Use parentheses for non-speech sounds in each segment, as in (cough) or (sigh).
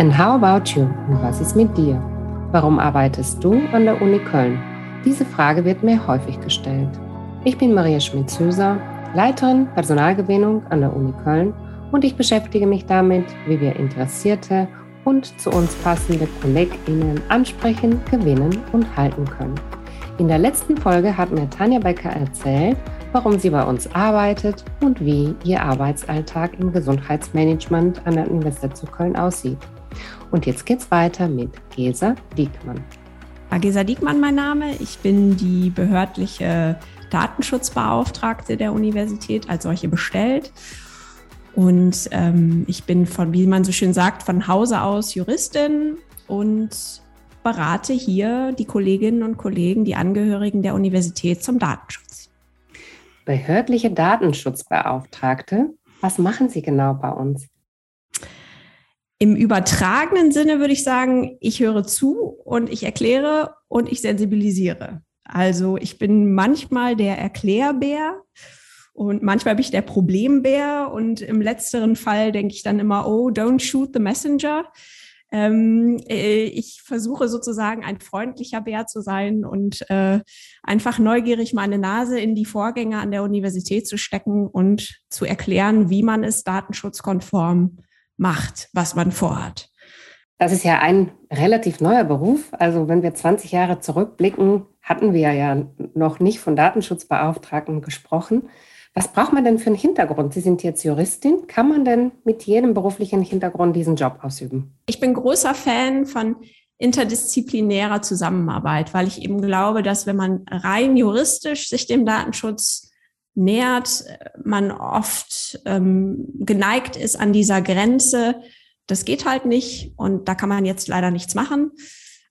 And how about you? Und was ist mit dir? Warum arbeitest du an der Uni Köln? Diese Frage wird mir häufig gestellt. Ich bin Maria Schmitz-Hüser, Leiterin Personalgewinnung an der Uni Köln und ich beschäftige mich damit, wie wir interessierte und zu uns passende KollegInnen ansprechen, gewinnen und halten können. In der letzten Folge hat mir Tanja Becker erzählt, warum sie bei uns arbeitet und wie ihr Arbeitsalltag im Gesundheitsmanagement an der Universität zu Köln aussieht. Und jetzt geht's weiter mit Gesa Diekmann. Gesa Diekmann mein Name. Ich bin die behördliche Datenschutzbeauftragte der Universität als solche bestellt. Und ähm, ich bin von, wie man so schön sagt, von Hause aus Juristin und berate hier die Kolleginnen und Kollegen, die Angehörigen der Universität zum Datenschutz. Behördliche Datenschutzbeauftragte, was machen Sie genau bei uns? Im übertragenen Sinne würde ich sagen, ich höre zu und ich erkläre und ich sensibilisiere. Also ich bin manchmal der Erklärbär und manchmal bin ich der Problembär und im letzteren Fall denke ich dann immer, oh, don't shoot the messenger. Ähm, äh, ich versuche sozusagen ein freundlicher Bär zu sein und äh, einfach neugierig meine Nase in die Vorgänge an der Universität zu stecken und zu erklären, wie man es datenschutzkonform macht, was man vorhat. Das ist ja ein relativ neuer Beruf. Also wenn wir 20 Jahre zurückblicken, hatten wir ja noch nicht von Datenschutzbeauftragten gesprochen. Was braucht man denn für einen Hintergrund? Sie sind jetzt Juristin. Kann man denn mit jedem beruflichen Hintergrund diesen Job ausüben? Ich bin großer Fan von interdisziplinärer Zusammenarbeit, weil ich eben glaube, dass wenn man rein juristisch sich dem Datenschutz nähert, man oft ähm, geneigt ist an dieser Grenze, das geht halt nicht und da kann man jetzt leider nichts machen,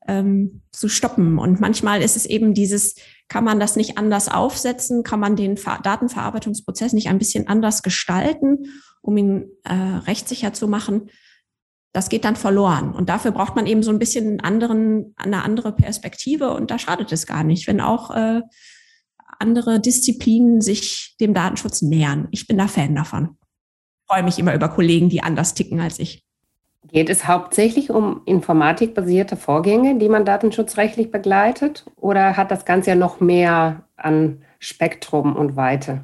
ähm, zu stoppen. Und manchmal ist es eben dieses, kann man das nicht anders aufsetzen, kann man den Ver Datenverarbeitungsprozess nicht ein bisschen anders gestalten, um ihn äh, rechtssicher zu machen. Das geht dann verloren. Und dafür braucht man eben so ein bisschen einen anderen, eine andere Perspektive. Und da schadet es gar nicht, wenn auch äh, andere Disziplinen sich dem Datenschutz nähern. Ich bin da Fan davon. Ich freue mich immer über Kollegen, die anders ticken als ich. Geht es hauptsächlich um informatikbasierte Vorgänge, die man datenschutzrechtlich begleitet? Oder hat das Ganze ja noch mehr an Spektrum und Weite?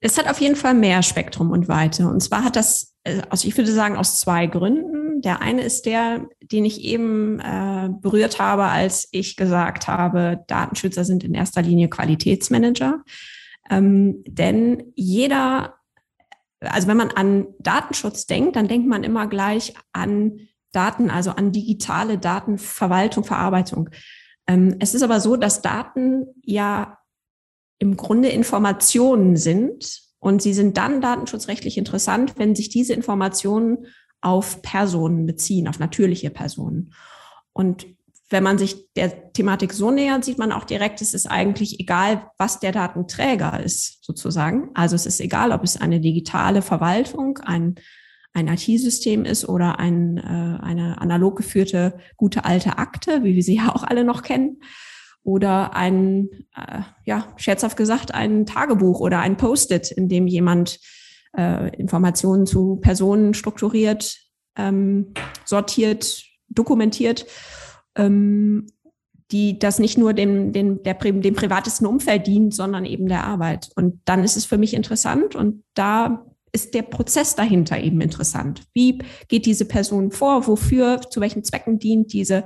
Es hat auf jeden Fall mehr Spektrum und Weite. Und zwar hat das, also ich würde sagen, aus zwei Gründen. Der eine ist der, den ich eben äh, berührt habe, als ich gesagt habe, Datenschützer sind in erster Linie Qualitätsmanager. Ähm, denn jeder, also wenn man an Datenschutz denkt, dann denkt man immer gleich an Daten, also an digitale Datenverwaltung, Verarbeitung. Ähm, es ist aber so, dass Daten ja im Grunde Informationen sind. Und sie sind dann datenschutzrechtlich interessant, wenn sich diese Informationen auf Personen beziehen, auf natürliche Personen. Und wenn man sich der Thematik so nähert, sieht man auch direkt, es ist eigentlich egal, was der Datenträger ist, sozusagen. Also es ist egal, ob es eine digitale Verwaltung, ein, ein IT-System ist oder ein, äh, eine analog geführte gute alte Akte, wie wir sie ja auch alle noch kennen oder ein, äh, ja, scherzhaft gesagt, ein Tagebuch oder ein Post-it, in dem jemand äh, Informationen zu Personen strukturiert, ähm, sortiert, dokumentiert, ähm, die das nicht nur dem, dem, der, dem privatesten Umfeld dient, sondern eben der Arbeit. Und dann ist es für mich interessant und da ist der Prozess dahinter eben interessant. Wie geht diese Person vor? Wofür, zu welchen Zwecken dient diese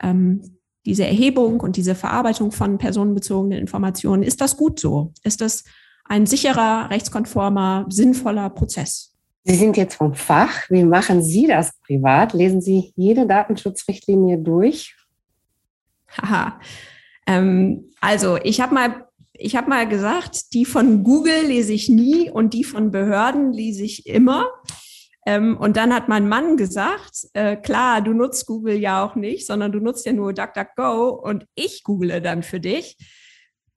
ähm, diese Erhebung und diese Verarbeitung von personenbezogenen Informationen, ist das gut so? Ist das ein sicherer, rechtskonformer, sinnvoller Prozess? Sie sind jetzt vom Fach. Wie machen Sie das privat? Lesen Sie jede Datenschutzrichtlinie durch? Haha. Ähm, also ich habe mal, ich habe mal gesagt, die von Google lese ich nie und die von Behörden lese ich immer. Ähm, und dann hat mein Mann gesagt, äh, klar, du nutzt Google ja auch nicht, sondern du nutzt ja nur DuckDuckGo und ich google dann für dich.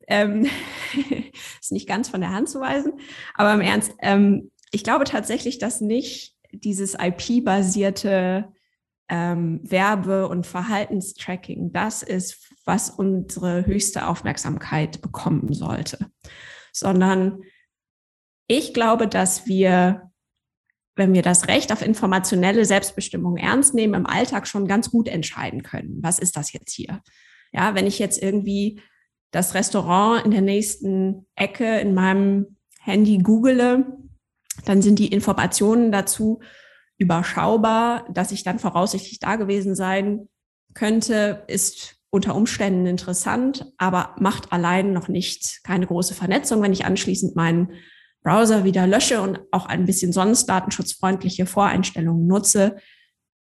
Ähm, (laughs) ist nicht ganz von der Hand zu weisen, aber im Ernst, ähm, ich glaube tatsächlich, dass nicht dieses IP-basierte ähm, Werbe- und Verhaltenstracking das ist, was unsere höchste Aufmerksamkeit bekommen sollte, sondern ich glaube, dass wir wenn wir das Recht auf informationelle Selbstbestimmung ernst nehmen, im Alltag schon ganz gut entscheiden können. Was ist das jetzt hier? Ja, wenn ich jetzt irgendwie das Restaurant in der nächsten Ecke in meinem Handy google, dann sind die Informationen dazu überschaubar, dass ich dann voraussichtlich da gewesen sein könnte, ist unter Umständen interessant, aber macht allein noch nicht keine große Vernetzung, wenn ich anschließend meinen Browser wieder lösche und auch ein bisschen sonst datenschutzfreundliche Voreinstellungen nutze,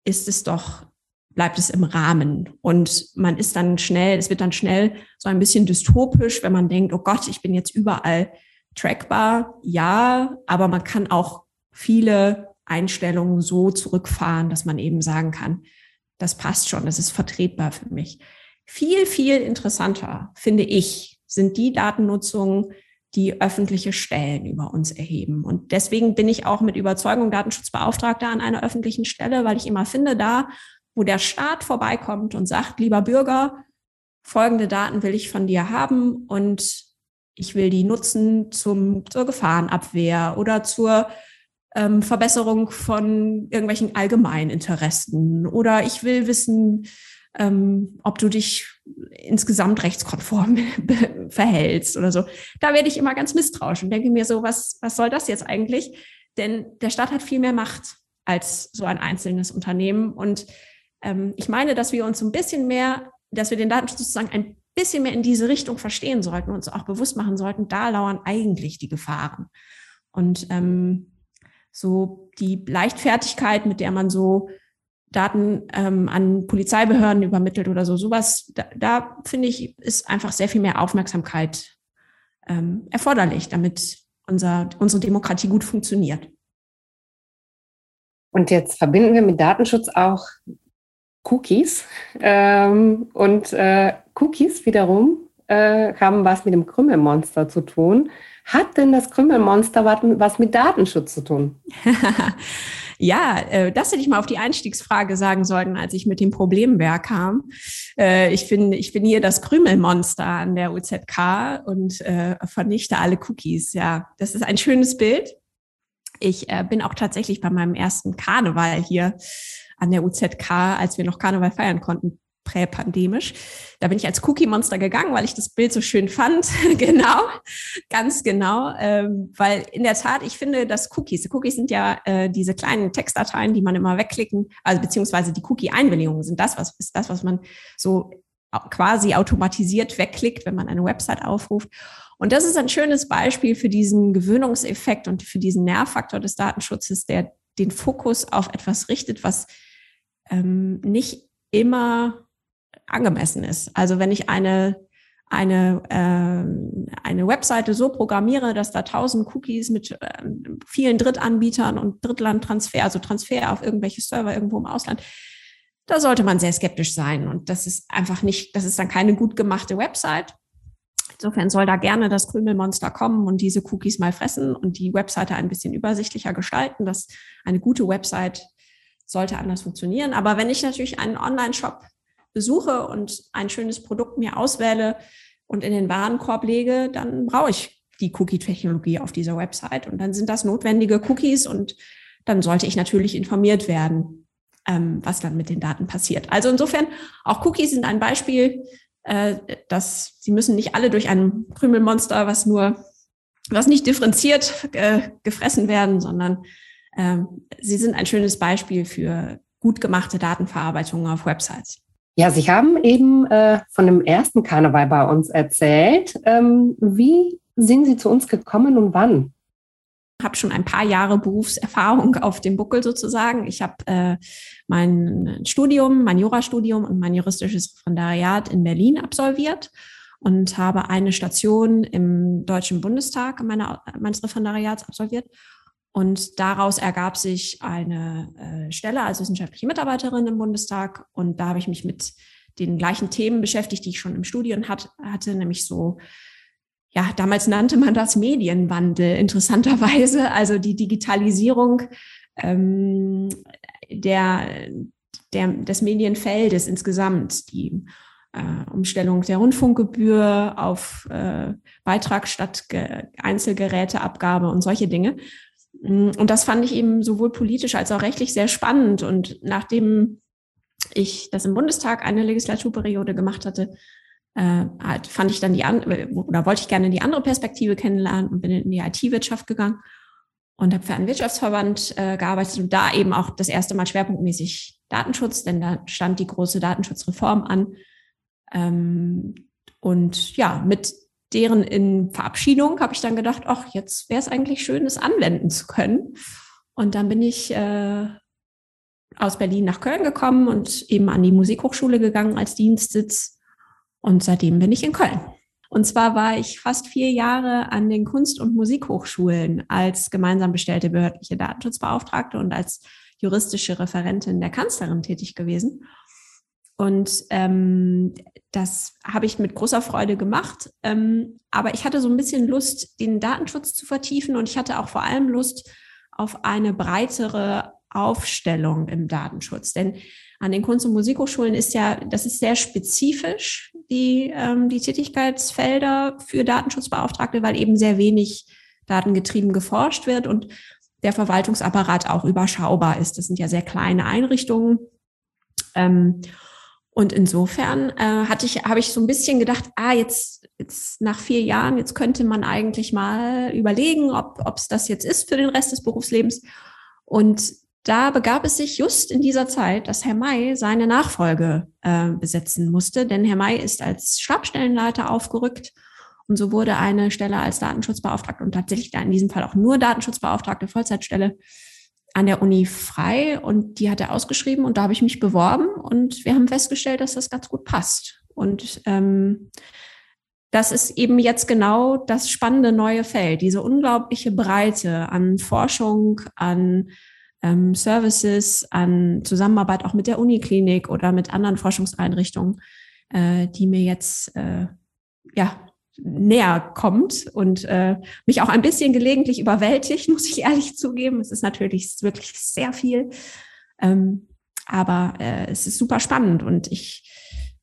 ist es doch, bleibt es im Rahmen. Und man ist dann schnell, es wird dann schnell so ein bisschen dystopisch, wenn man denkt, oh Gott, ich bin jetzt überall trackbar. Ja, aber man kann auch viele Einstellungen so zurückfahren, dass man eben sagen kann, das passt schon, das ist vertretbar für mich. Viel, viel interessanter, finde ich, sind die Datennutzungen, die öffentliche Stellen über uns erheben. Und deswegen bin ich auch mit Überzeugung Datenschutzbeauftragter an einer öffentlichen Stelle, weil ich immer finde, da, wo der Staat vorbeikommt und sagt, lieber Bürger, folgende Daten will ich von dir haben und ich will die nutzen zum, zur Gefahrenabwehr oder zur ähm, Verbesserung von irgendwelchen Allgemeininteressen oder ich will wissen, ähm, ob du dich insgesamt rechtskonform (laughs) verhältst oder so. Da werde ich immer ganz misstrauisch und denke mir so, was, was soll das jetzt eigentlich? Denn der Staat hat viel mehr Macht als so ein einzelnes Unternehmen. Und ähm, ich meine, dass wir uns ein bisschen mehr, dass wir den Datenschutz sozusagen ein bisschen mehr in diese Richtung verstehen sollten und uns auch bewusst machen sollten, da lauern eigentlich die Gefahren. Und ähm, so die Leichtfertigkeit, mit der man so Daten ähm, an Polizeibehörden übermittelt oder so. Sowas, da, da finde ich, ist einfach sehr viel mehr Aufmerksamkeit ähm, erforderlich, damit unser, unsere Demokratie gut funktioniert. Und jetzt verbinden wir mit Datenschutz auch Cookies. Ähm, und äh, Cookies wiederum äh, haben was mit dem Krümmelmonster zu tun. Hat denn das Krümmelmonster was mit Datenschutz zu tun? (laughs) Ja, äh, das hätte ich mal auf die Einstiegsfrage sagen sollen, als ich mit dem Problemwerk kam. Äh, ich bin, ich bin hier das Krümelmonster an der UZK und äh, vernichte alle Cookies. Ja, das ist ein schönes Bild. Ich bin auch tatsächlich bei meinem ersten Karneval hier an der UZK, als wir noch Karneval feiern konnten, präpandemisch. Da bin ich als Cookie-Monster gegangen, weil ich das Bild so schön fand. (laughs) genau, ganz genau. Ähm, weil in der Tat, ich finde, dass Cookies, Cookies sind ja äh, diese kleinen Textdateien, die man immer wegklicken, also beziehungsweise die Cookie-Einwilligungen sind das, was ist das, was man so quasi automatisiert wegklickt, wenn man eine Website aufruft. Und das ist ein schönes Beispiel für diesen Gewöhnungseffekt und für diesen Nährfaktor des Datenschutzes, der den Fokus auf etwas richtet, was ähm, nicht immer angemessen ist. Also wenn ich eine eine, äh, eine Webseite so programmiere, dass da tausend Cookies mit äh, vielen Drittanbietern und Drittlandtransfer, also Transfer auf irgendwelche Server irgendwo im Ausland, da sollte man sehr skeptisch sein. Und das ist einfach nicht, das ist dann keine gut gemachte Website. Insofern soll da gerne das Krümelmonster kommen und diese Cookies mal fressen und die Webseite ein bisschen übersichtlicher gestalten. dass eine gute Website sollte anders funktionieren. Aber wenn ich natürlich einen Online-Shop besuche und ein schönes Produkt mir auswähle und in den Warenkorb lege, dann brauche ich die Cookie-Technologie auf dieser Website. Und dann sind das notwendige Cookies und dann sollte ich natürlich informiert werden, ähm, was dann mit den Daten passiert. Also insofern, auch Cookies sind ein Beispiel, äh, dass sie müssen nicht alle durch ein Krümelmonster, was nur, was nicht differenziert äh, gefressen werden, sondern äh, sie sind ein schönes Beispiel für gut gemachte Datenverarbeitung auf Websites. Ja, Sie haben eben äh, von dem ersten Karneval bei uns erzählt. Ähm, wie sind Sie zu uns gekommen und wann? Habe schon ein paar Jahre Berufserfahrung (laughs) auf dem Buckel sozusagen. Ich habe äh, mein Studium, mein Jurastudium und mein juristisches Referendariat in Berlin absolviert und habe eine Station im Deutschen Bundestag meiner, meines Referendariats absolviert und daraus ergab sich eine äh, Stelle als wissenschaftliche Mitarbeiterin im Bundestag. Und da habe ich mich mit den gleichen Themen beschäftigt, die ich schon im Studium hat, hatte, nämlich so, ja, damals nannte man das Medienwandel, interessanterweise, also die Digitalisierung ähm, der, der, des Medienfeldes insgesamt, die äh, Umstellung der Rundfunkgebühr auf äh, Beitrag statt Ge Einzelgeräteabgabe und solche Dinge. Mm, und das fand ich eben sowohl politisch als auch rechtlich sehr spannend. Und nachdem ich das im Bundestag eine Legislaturperiode gemacht hatte, äh, fand ich dann die andere, oder wollte ich gerne die andere Perspektive kennenlernen und bin in die IT-Wirtschaft gegangen und habe für einen Wirtschaftsverband äh, gearbeitet und da eben auch das erste Mal schwerpunktmäßig Datenschutz, denn da stand die große Datenschutzreform an. Ähm, und ja, mit deren in Verabschiedung habe ich dann gedacht, ach, jetzt wäre es eigentlich schön, es anwenden zu können. Und dann bin ich äh, aus Berlin nach Köln gekommen und eben an die Musikhochschule gegangen als Dienstsitz. Und seitdem bin ich in Köln. Und zwar war ich fast vier Jahre an den Kunst- und Musikhochschulen als gemeinsam bestellte behördliche Datenschutzbeauftragte und als juristische Referentin der Kanzlerin tätig gewesen. Und ähm, das habe ich mit großer Freude gemacht. Ähm, aber ich hatte so ein bisschen Lust, den Datenschutz zu vertiefen und ich hatte auch vor allem Lust auf eine breitere Aufstellung im Datenschutz. Denn an den Kunst- und Musikhochschulen ist ja, das ist sehr spezifisch, die, ähm, die Tätigkeitsfelder für Datenschutzbeauftragte, weil eben sehr wenig datengetrieben geforscht wird und der Verwaltungsapparat auch überschaubar ist. Das sind ja sehr kleine Einrichtungen. Ähm, und insofern äh, hatte ich, habe ich so ein bisschen gedacht, ah, jetzt, jetzt nach vier Jahren, jetzt könnte man eigentlich mal überlegen, ob es das jetzt ist für den Rest des Berufslebens. Und da begab es sich just in dieser Zeit, dass Herr May seine Nachfolge äh, besetzen musste, denn Herr May ist als Stabstellenleiter aufgerückt. Und so wurde eine Stelle als Datenschutzbeauftragte und tatsächlich in diesem Fall auch nur Datenschutzbeauftragte Vollzeitstelle an der Uni frei. Und die hat er ausgeschrieben und da habe ich mich beworben. Und wir haben festgestellt, dass das ganz gut passt. Und ähm, das ist eben jetzt genau das spannende neue Feld, diese unglaubliche Breite an Forschung, an ähm, Services, an Zusammenarbeit auch mit der Uniklinik oder mit anderen Forschungseinrichtungen, äh, die mir jetzt äh, ja näher kommt und äh, mich auch ein bisschen gelegentlich überwältigt, (laughs) muss ich ehrlich zugeben. Es ist natürlich wirklich sehr viel, ähm, aber äh, es ist super spannend und ich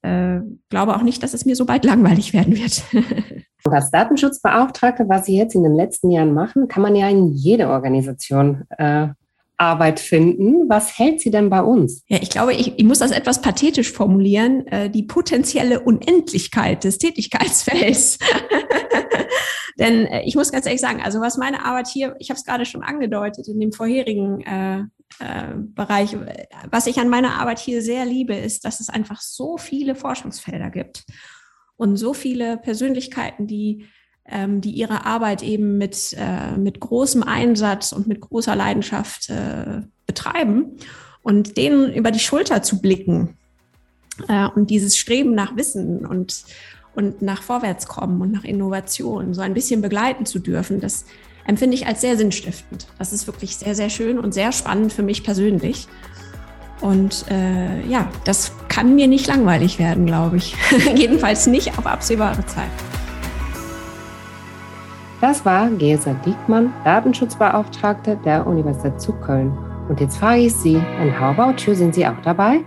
äh, glaube auch nicht, dass es mir so bald langweilig werden wird. (laughs) Als Datenschutzbeauftragte, was Sie jetzt in den letzten Jahren machen, kann man ja in jede Organisation äh, Arbeit finden. Was hält sie denn bei uns? Ja, ich glaube, ich, ich muss das etwas pathetisch formulieren. Äh, die potenzielle Unendlichkeit des Tätigkeitsfelds. (laughs) Denn äh, ich muss ganz ehrlich sagen, also was meine Arbeit hier, ich habe es gerade schon angedeutet in dem vorherigen äh, äh, Bereich, was ich an meiner Arbeit hier sehr liebe, ist, dass es einfach so viele Forschungsfelder gibt und so viele Persönlichkeiten, die ähm, die ihre Arbeit eben mit, äh, mit großem Einsatz und mit großer Leidenschaft äh, betreiben und denen über die Schulter zu blicken äh, und dieses Streben nach Wissen und, und nach Vorwärtskommen und nach Innovation so ein bisschen begleiten zu dürfen, das empfinde ich als sehr sinnstiftend. Das ist wirklich sehr, sehr schön und sehr spannend für mich persönlich. Und äh, ja, das kann mir nicht langweilig werden, glaube ich. (laughs) Jedenfalls nicht auf absehbare Zeit. Das war Gesa Diekmann, Datenschutzbeauftragte der Universität zu Köln. Und jetzt frage ich Sie, and how about you? Sind Sie auch dabei?